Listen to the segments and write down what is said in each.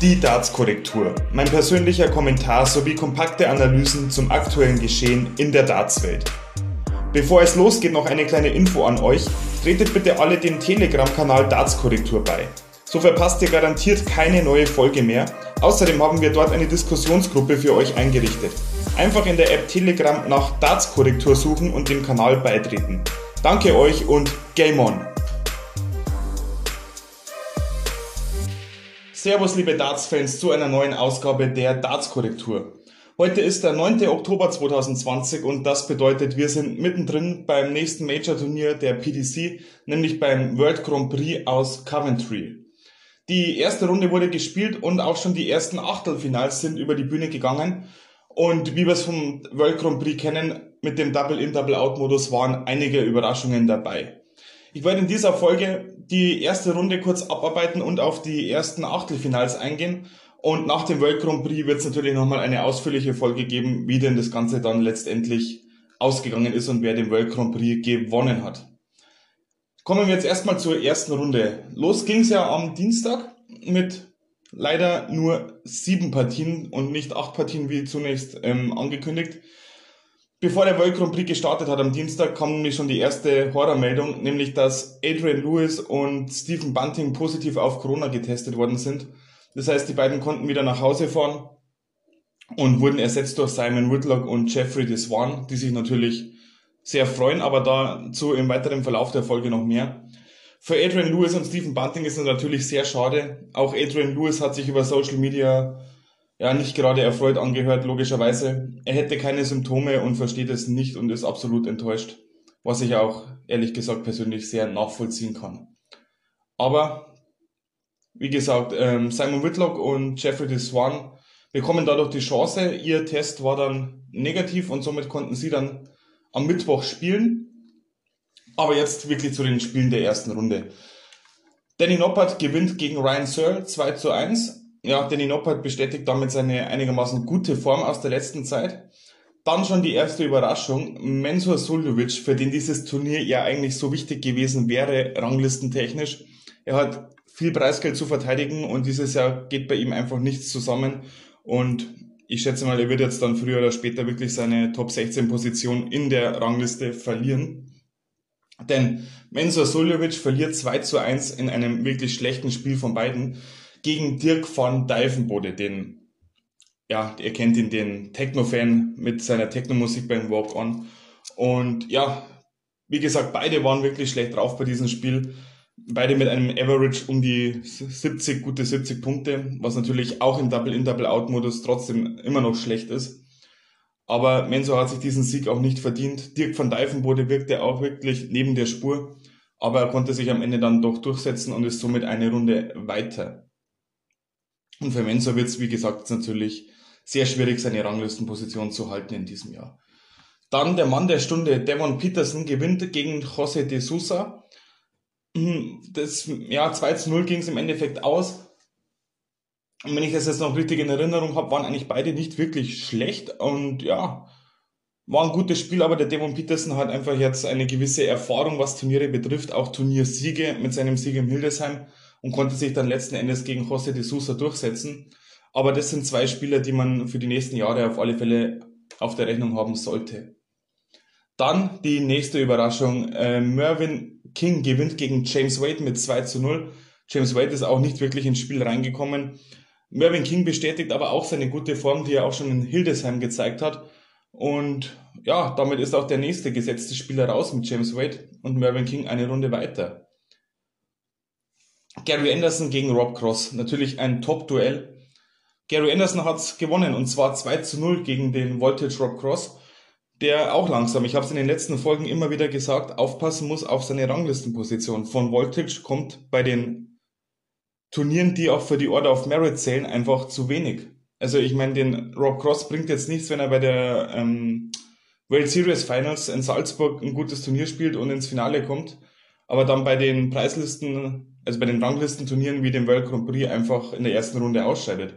Die Darts-Korrektur. Mein persönlicher Kommentar sowie kompakte Analysen zum aktuellen Geschehen in der Darts-Welt. Bevor es losgeht, noch eine kleine Info an euch. Tretet bitte alle dem Telegram-Kanal Darts-Korrektur bei. So verpasst ihr garantiert keine neue Folge mehr. Außerdem haben wir dort eine Diskussionsgruppe für euch eingerichtet. Einfach in der App Telegram nach Darts-Korrektur suchen und dem Kanal beitreten. Danke euch und Game On! Servus liebe Darts-Fans zu einer neuen Ausgabe der Darts-Korrektur. Heute ist der 9. Oktober 2020 und das bedeutet, wir sind mittendrin beim nächsten Major-Turnier der PDC, nämlich beim World Grand Prix aus Coventry. Die erste Runde wurde gespielt und auch schon die ersten Achtelfinals sind über die Bühne gegangen. Und wie wir es vom World Grand Prix kennen, mit dem Double-In, Double-Out-Modus waren einige Überraschungen dabei. Ich werde in dieser Folge die erste Runde kurz abarbeiten und auf die ersten Achtelfinals eingehen. Und nach dem World Grand Prix wird es natürlich nochmal eine ausführliche Folge geben, wie denn das Ganze dann letztendlich ausgegangen ist und wer den World Grand Prix gewonnen hat. Kommen wir jetzt erstmal zur ersten Runde. Los ging es ja am Dienstag mit leider nur sieben Partien und nicht acht Partien wie zunächst ähm, angekündigt. Bevor der World Grand Prix gestartet hat am Dienstag, kam nämlich schon die erste Horrormeldung, nämlich dass Adrian Lewis und Stephen Bunting positiv auf Corona getestet worden sind. Das heißt, die beiden konnten wieder nach Hause fahren und wurden ersetzt durch Simon Whitlock und Jeffrey Deswan, die sich natürlich sehr freuen, aber dazu im weiteren Verlauf der Folge noch mehr. Für Adrian Lewis und Stephen Bunting ist es natürlich sehr schade. Auch Adrian Lewis hat sich über Social Media ja nicht gerade erfreut angehört, logischerweise. Er hätte keine Symptome und versteht es nicht und ist absolut enttäuscht, was ich auch ehrlich gesagt persönlich sehr nachvollziehen kann. Aber wie gesagt, ähm, Simon Whitlock und Jeffrey Deswan bekommen dadurch die Chance. Ihr Test war dann negativ und somit konnten sie dann am Mittwoch spielen. Aber jetzt wirklich zu den Spielen der ersten Runde. Danny Noppert gewinnt gegen Ryan Searle 2 zu 1 ja, Danny Noppert bestätigt damit seine einigermaßen gute Form aus der letzten Zeit. Dann schon die erste Überraschung, Mensur Suljovic, für den dieses Turnier ja eigentlich so wichtig gewesen wäre, ranglistentechnisch. Er hat viel Preisgeld zu verteidigen und dieses Jahr geht bei ihm einfach nichts zusammen. Und ich schätze mal, er wird jetzt dann früher oder später wirklich seine Top 16 Position in der Rangliste verlieren. Denn Mensur Suljovic verliert 2 zu 1 in einem wirklich schlechten Spiel von beiden gegen Dirk von Divenbode, den, ja, ihr kennt ihn, den Techno-Fan mit seiner Techno-Musik beim Walk-On. Und ja, wie gesagt, beide waren wirklich schlecht drauf bei diesem Spiel. Beide mit einem Average um die 70, gute 70 Punkte, was natürlich auch im Double-In, Double-Out-Modus trotzdem immer noch schlecht ist. Aber Mensur hat sich diesen Sieg auch nicht verdient. Dirk van Dijvenbode wirkte auch wirklich neben der Spur, aber er konnte sich am Ende dann doch durchsetzen und ist somit eine Runde weiter. Und für Mensah wird es, wie gesagt, natürlich sehr schwierig, seine Ranglistenposition zu halten in diesem Jahr. Dann der Mann der Stunde, Devon Peterson, gewinnt gegen José de Sousa. Hm, das ja, 2 zu 0 ging es im Endeffekt aus. Und wenn ich das jetzt noch richtig in Erinnerung habe, waren eigentlich beide nicht wirklich schlecht. Und ja, war ein gutes Spiel, aber der Devon Peterson hat einfach jetzt eine gewisse Erfahrung, was Turniere betrifft, auch Turniersiege mit seinem Sieg im Hildesheim und konnte sich dann letzten Endes gegen José de Sousa durchsetzen. Aber das sind zwei Spieler, die man für die nächsten Jahre auf alle Fälle auf der Rechnung haben sollte. Dann die nächste Überraschung. Äh, Mervyn King gewinnt gegen James Wade mit 2 zu 0. James Wade ist auch nicht wirklich ins Spiel reingekommen. Mervyn King bestätigt aber auch seine gute Form, die er auch schon in Hildesheim gezeigt hat. Und ja, damit ist auch der nächste gesetzte Spieler raus mit James Wade und Mervyn King eine Runde weiter. Gary Anderson gegen Rob Cross. Natürlich ein Top-Duell. Gary Anderson hat gewonnen und zwar 2 zu 0 gegen den Voltage Rob Cross, der auch langsam, ich habe es in den letzten Folgen immer wieder gesagt, aufpassen muss auf seine Ranglistenposition. Von Voltage kommt bei den Turnieren, die auch für die Order of Merit zählen, einfach zu wenig. Also ich meine, den Rob Cross bringt jetzt nichts, wenn er bei der ähm, World Series Finals in Salzburg ein gutes Turnier spielt und ins Finale kommt, aber dann bei den Preislisten also bei den Ranglistenturnieren wie dem World Grand Prix einfach in der ersten Runde ausscheidet.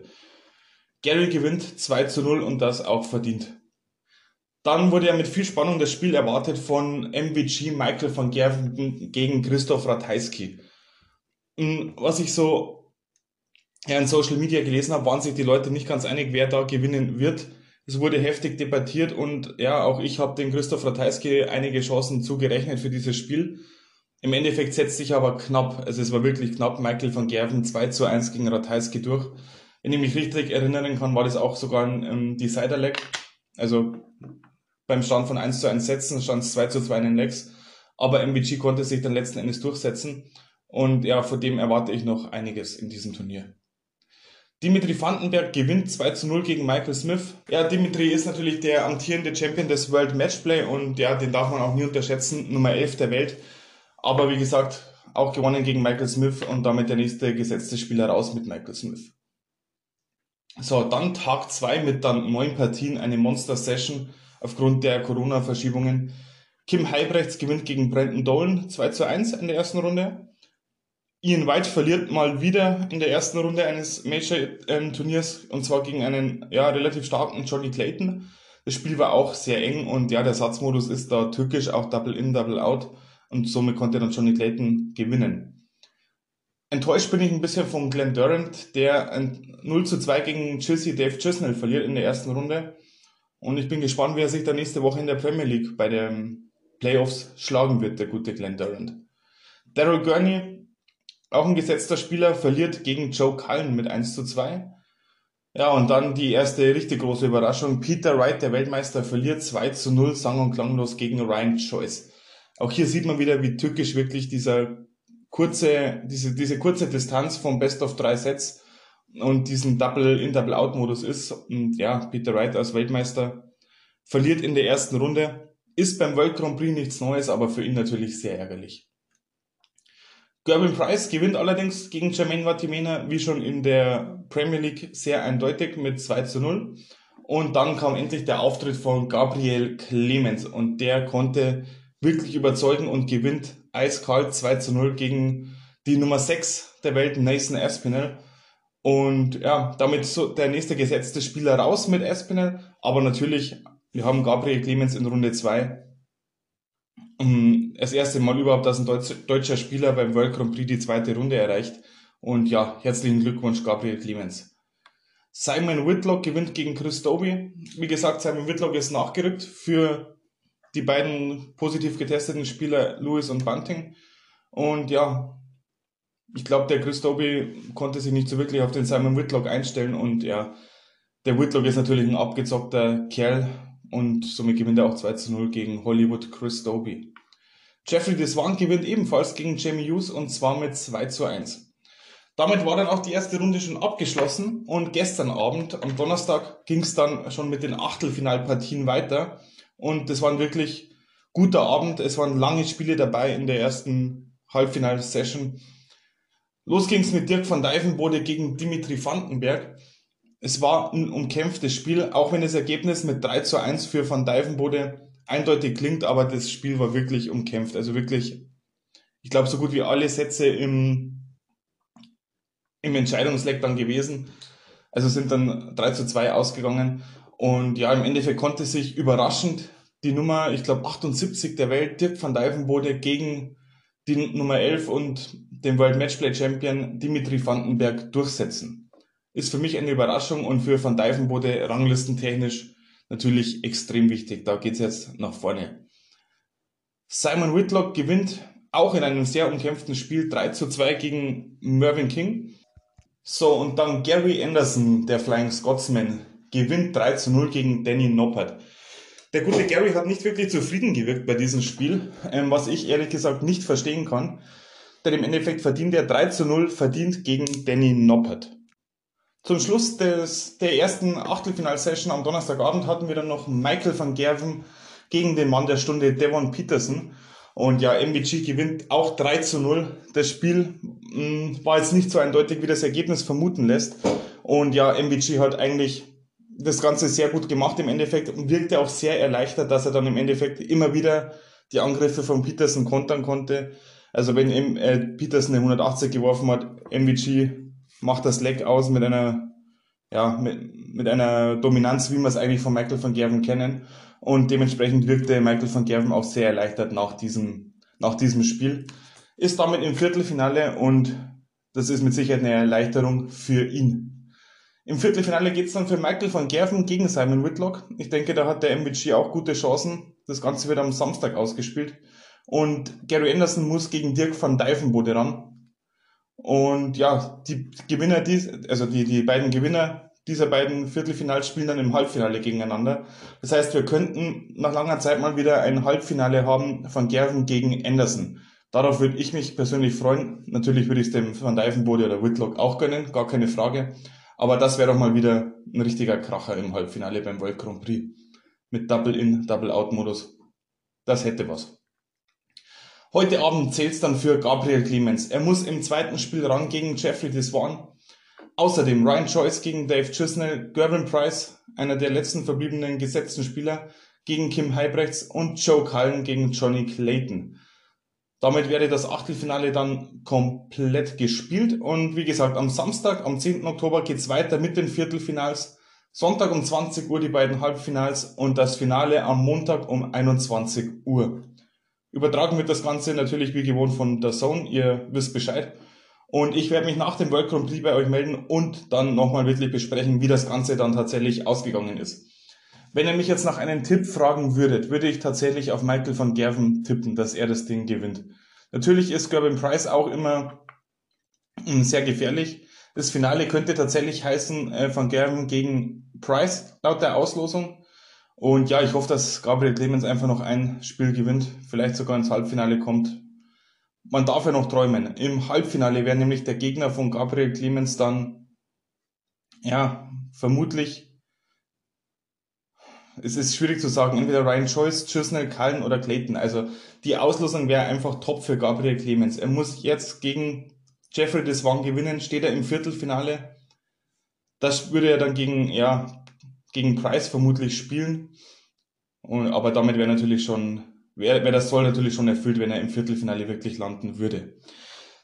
Gary gewinnt 2 zu 0 und das auch verdient. Dann wurde ja mit viel Spannung das Spiel erwartet von MVG Michael van Gerven gegen Christoph Ratajski. Was ich so in Social Media gelesen habe, waren sich die Leute nicht ganz einig, wer da gewinnen wird. Es wurde heftig debattiert und ja, auch ich habe dem Christoph Ratajski einige Chancen zugerechnet für dieses Spiel. Im Endeffekt setzt sich aber knapp, also es war wirklich knapp, Michael van Gerven 2 zu 1 gegen Ratajski durch. Wenn ich mich richtig erinnern kann, war das auch sogar ein ähm, Decider-Leg. Also beim Stand von 1 zu 1 Sätzen stand es 2 zu 2 in den Legs. Aber MVG konnte sich dann letzten Endes durchsetzen. Und ja, vor dem erwarte ich noch einiges in diesem Turnier. Dimitri Vandenberg gewinnt 2 zu 0 gegen Michael Smith. Ja, Dimitri ist natürlich der amtierende Champion des World Matchplay und ja, den darf man auch nie unterschätzen. Nummer 11 der Welt. Aber wie gesagt, auch gewonnen gegen Michael Smith und damit der nächste gesetzte Spieler raus mit Michael Smith. So, dann Tag 2 mit dann neun Partien, eine Monster-Session aufgrund der Corona-Verschiebungen. Kim Heibrechts gewinnt gegen Brandon Dolan 2 zu 1 in der ersten Runde. Ian White verliert mal wieder in der ersten Runde eines Major-Turniers und zwar gegen einen ja, relativ starken Johnny Clayton. Das Spiel war auch sehr eng und ja, der Satzmodus ist da tückisch, auch Double In, Double Out und somit konnte dann Johnny Clayton gewinnen. Enttäuscht bin ich ein bisschen von Glenn Durant, der ein 0 zu 2 gegen Chelsea Dave Chisnell verliert in der ersten Runde. Und ich bin gespannt, wie er sich da nächste Woche in der Premier League bei den Playoffs schlagen wird, der gute Glenn Durant. Daryl Gurney auch ein gesetzter Spieler verliert gegen Joe Cullen mit 1 zu 2. Ja, und dann die erste richtig große Überraschung. Peter Wright, der Weltmeister, verliert 2 zu 0 sang- und klanglos gegen Ryan Choice. Auch hier sieht man wieder, wie tückisch wirklich dieser kurze, diese, diese kurze Distanz vom Best of drei Sets und diesen Double-in, Double-out-Modus ist. Und ja, Peter Wright als Weltmeister verliert in der ersten Runde. Ist beim World Grand Prix nichts Neues, aber für ihn natürlich sehr ärgerlich. Gerben Price gewinnt allerdings gegen Jermaine Vatimena, wie schon in der Premier League, sehr eindeutig mit 2 zu 0. Und dann kam endlich der Auftritt von Gabriel Clemens und der konnte wirklich überzeugen und gewinnt eiskalt 2 zu 0 gegen die Nummer 6 der Welt, Nathan Aspinall. Und ja, damit so der nächste gesetzte Spieler raus mit Aspinall. Aber natürlich, wir haben Gabriel Clemens in Runde 2 das erste Mal überhaupt, dass ein deutscher Spieler beim World Grand Prix die zweite Runde erreicht. Und ja, herzlichen Glückwunsch, Gabriel Clemens. Simon Whitlock gewinnt gegen Chris Doby. Wie gesagt, Simon Whitlock ist nachgerückt für die beiden positiv getesteten Spieler Lewis und Bunting. Und ja, ich glaube, der Chris Doby konnte sich nicht so wirklich auf den Simon Whitlock einstellen. Und ja, der Whitlock ist natürlich ein abgezockter Kerl und somit gewinnt er auch 2 zu 0 gegen Hollywood Chris Doby. Jeffrey Deswan gewinnt ebenfalls gegen Jamie Hughes und zwar mit 2 zu 1. Damit war dann auch die erste Runde schon abgeschlossen und gestern Abend, am Donnerstag, ging es dann schon mit den Achtelfinalpartien weiter und das war ein wirklich guter Abend. Es waren lange Spiele dabei in der ersten Halbfinal-Session. Los ging es mit Dirk van Dijvenbode gegen Dimitri Vandenberg. Es war ein umkämpftes Spiel, auch wenn das Ergebnis mit 3 zu 1 für Van Dijvenbode eindeutig klingt, aber das Spiel war wirklich umkämpft. Also wirklich, ich glaube, so gut wie alle Sätze im, im Entscheidungsleck dann gewesen. Also sind dann 3 zu 2 ausgegangen. Und ja, im Endeffekt konnte sich überraschend die Nummer, ich glaube 78 der Welt, Dirk van Dijvenbode gegen die Nummer 11 und den World Matchplay Champion Dimitri Vandenberg durchsetzen. Ist für mich eine Überraschung und für Van Dijvenbode ranglistentechnisch natürlich extrem wichtig. Da geht's jetzt nach vorne. Simon Whitlock gewinnt auch in einem sehr umkämpften Spiel 3 zu 2 gegen Mervyn King. So, und dann Gary Anderson, der Flying Scotsman, gewinnt 3 zu 0 gegen Danny Noppert. Der gute Gary hat nicht wirklich zufrieden gewirkt bei diesem Spiel, ähm, was ich ehrlich gesagt nicht verstehen kann. Denn im Endeffekt verdient er 3 zu 0 verdient gegen Danny Noppert. Zum Schluss des, der ersten Achtelfinalsession am Donnerstagabend hatten wir dann noch Michael van Gerven gegen den Mann der Stunde Devon Peterson. Und ja, MVG gewinnt auch 3 zu 0. Das Spiel mh, mm, war jetzt nicht so eindeutig, wie das Ergebnis vermuten lässt. Und ja, MVG hat eigentlich das Ganze sehr gut gemacht im Endeffekt und wirkte auch sehr erleichtert, dass er dann im Endeffekt immer wieder die Angriffe von Peterson kontern konnte. Also wenn äh, Peterson eine 180 geworfen hat, MVG macht das Leck aus mit einer, ja, mit, mit einer Dominanz, wie wir es eigentlich von Michael van Gerven kennen. und dementsprechend wirkte Michael van Gerven auch sehr erleichtert nach diesem, nach diesem Spiel. Ist damit im Viertelfinale und das ist mit Sicherheit eine Erleichterung für ihn. Im Viertelfinale geht es dann für Michael van Gerven gegen Simon Whitlock. Ich denke, da hat der MVG auch gute Chancen. Das Ganze wird am Samstag ausgespielt. Und Gary Anderson muss gegen Dirk van Dijvenbode ran. Und ja, die Gewinner, dies, also die, die beiden Gewinner dieser beiden Viertelfinals spielen dann im Halbfinale gegeneinander. Das heißt, wir könnten nach langer Zeit mal wieder ein Halbfinale haben von Gerven gegen Anderson. Darauf würde ich mich persönlich freuen. Natürlich würde ich es dem Van Dijvenbode oder Whitlock auch gönnen, gar keine Frage. Aber das wäre doch mal wieder ein richtiger Kracher im Halbfinale beim World Grand Prix. Mit Double-In, Double-Out-Modus. Das hätte was. Heute Abend zählt's dann für Gabriel Clemens. Er muss im zweiten Spiel ran gegen Jeffrey Deswan. Außerdem Ryan Joyce gegen Dave Chisnell, Gervin Price, einer der letzten verbliebenen gesetzten Spieler, gegen Kim Heibrechts und Joe Cullen gegen Johnny Clayton. Damit wäre das Achtelfinale dann komplett gespielt und wie gesagt, am Samstag, am 10. Oktober geht's weiter mit den Viertelfinals. Sonntag um 20 Uhr die beiden Halbfinals und das Finale am Montag um 21 Uhr. Übertragen wird das Ganze natürlich wie gewohnt von der Zone, ihr wisst Bescheid. Und ich werde mich nach dem World Grand Prix bei euch melden und dann nochmal wirklich besprechen, wie das Ganze dann tatsächlich ausgegangen ist. Wenn ihr mich jetzt nach einem Tipp fragen würdet, würde ich tatsächlich auf Michael van Gerven tippen, dass er das Ding gewinnt. Natürlich ist Gerben Price auch immer hm, sehr gefährlich. Das Finale könnte tatsächlich heißen äh, Van Gerven gegen Price laut der Auslosung. Und ja, ich hoffe, dass Gabriel Clemens einfach noch ein Spiel gewinnt, vielleicht sogar ins Halbfinale kommt man darf ja noch träumen. Im Halbfinale wäre nämlich der Gegner von Gabriel Clemens dann, ja, vermutlich, es ist schwierig zu sagen, entweder Ryan Joyce, Chisnell, Cullen oder Clayton. Also die Auslosung wäre einfach top für Gabriel Clemens. Er muss jetzt gegen Jeffrey Deswan gewinnen, steht er im Viertelfinale. Das würde er dann gegen, ja, gegen Price vermutlich spielen. Und, aber damit wäre natürlich schon wäre wär das Soll natürlich schon erfüllt, wenn er im Viertelfinale wirklich landen würde.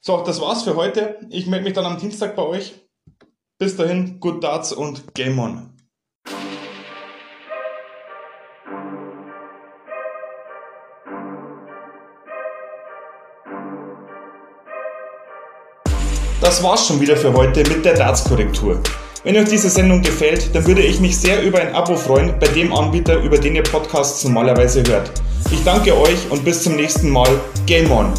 So, das war's für heute. Ich melde mich dann am Dienstag bei euch. Bis dahin, good darts und game on. Das war's schon wieder für heute mit der Darts-Korrektur. Wenn euch diese Sendung gefällt, dann würde ich mich sehr über ein Abo freuen bei dem Anbieter, über den ihr Podcasts normalerweise hört. Ich danke euch und bis zum nächsten Mal. Game on!